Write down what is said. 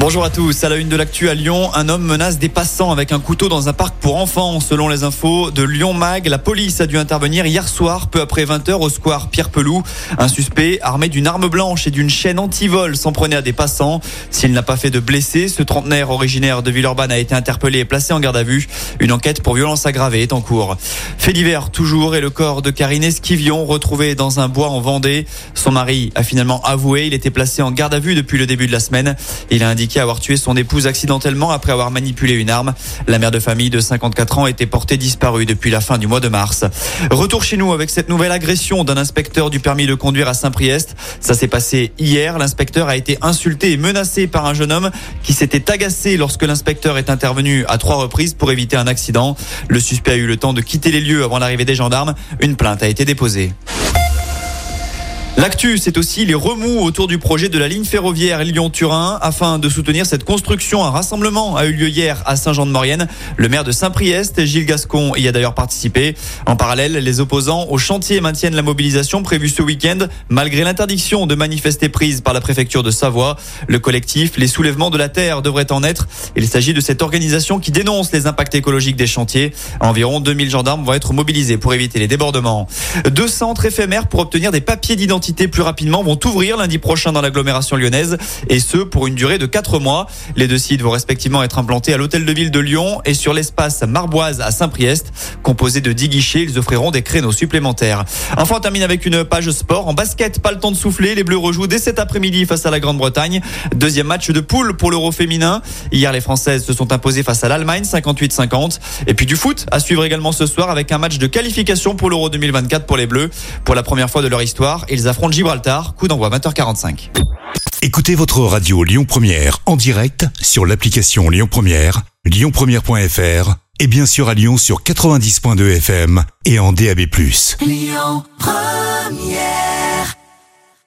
Bonjour à tous. À la une de l'actu à Lyon, un homme menace des passants avec un couteau dans un parc pour enfants. Selon les infos de Lyon Mag, la police a dû intervenir hier soir, peu après 20h, au square Pierre Pelou. Un suspect armé d'une arme blanche et d'une chaîne anti-vol s'en prenait à des passants. S'il n'a pas fait de blessés, ce trentenaire originaire de Villeurbanne a été interpellé et placé en garde à vue. Une enquête pour violence aggravée est en cours. Fait divers toujours et le corps de Karine Esquivion retrouvé dans un bois en Vendée. Son mari a finalement avoué. Il était placé en garde à vue depuis le début de la semaine. Il a indiqué avoir tué son épouse accidentellement après avoir manipulé une arme. La mère de famille de 54 ans était portée disparue depuis la fin du mois de mars. Retour chez nous avec cette nouvelle agression d'un inspecteur du permis de conduire à Saint-Priest. Ça s'est passé hier. L'inspecteur a été insulté et menacé par un jeune homme qui s'était agacé lorsque l'inspecteur est intervenu à trois reprises pour éviter un accident. Le suspect a eu le temps de quitter les lieux avant l'arrivée des gendarmes. Une plainte a été déposée. L'actu, c'est aussi les remous autour du projet de la ligne ferroviaire Lyon-Turin. Afin de soutenir cette construction, un rassemblement a eu lieu hier à Saint-Jean-de-Maurienne. Le maire de Saint-Priest, Gilles Gascon, y a d'ailleurs participé. En parallèle, les opposants au chantier maintiennent la mobilisation prévue ce week-end, malgré l'interdiction de manifester prise par la préfecture de Savoie. Le collectif Les Soulèvements de la Terre devrait en être. Il s'agit de cette organisation qui dénonce les impacts écologiques des chantiers. Environ 2000 gendarmes vont être mobilisés pour éviter les débordements. Deux centres éphémères pour obtenir des papiers d'identité plus rapidement vont ouvrir lundi prochain dans l'agglomération lyonnaise et ce pour une durée de 4 mois. Les deux sites vont respectivement être implantés à l'hôtel de ville de Lyon et sur l'espace Marboise à Saint-Priest. Composé de 10 guichets, ils offriront des créneaux supplémentaires. Enfin, on termine avec une page sport. En basket, pas le temps de souffler. Les Bleus rejouent dès cet après-midi face à la Grande-Bretagne. Deuxième match de poule pour l'Euro féminin. Hier, les Françaises se sont imposées face à l'Allemagne, 58-50. Et puis du foot à suivre également ce soir avec un match de qualification pour l'Euro 2024 pour les Bleus. Pour la première fois de leur histoire, ils affrontent Gibraltar, coup d'envoi 20h45. Écoutez votre radio Lyon Première en direct sur l'application Lyon Première, lyonpremière.fr et bien sûr à Lyon sur 90.2 FM et en DAB+. Lyon Première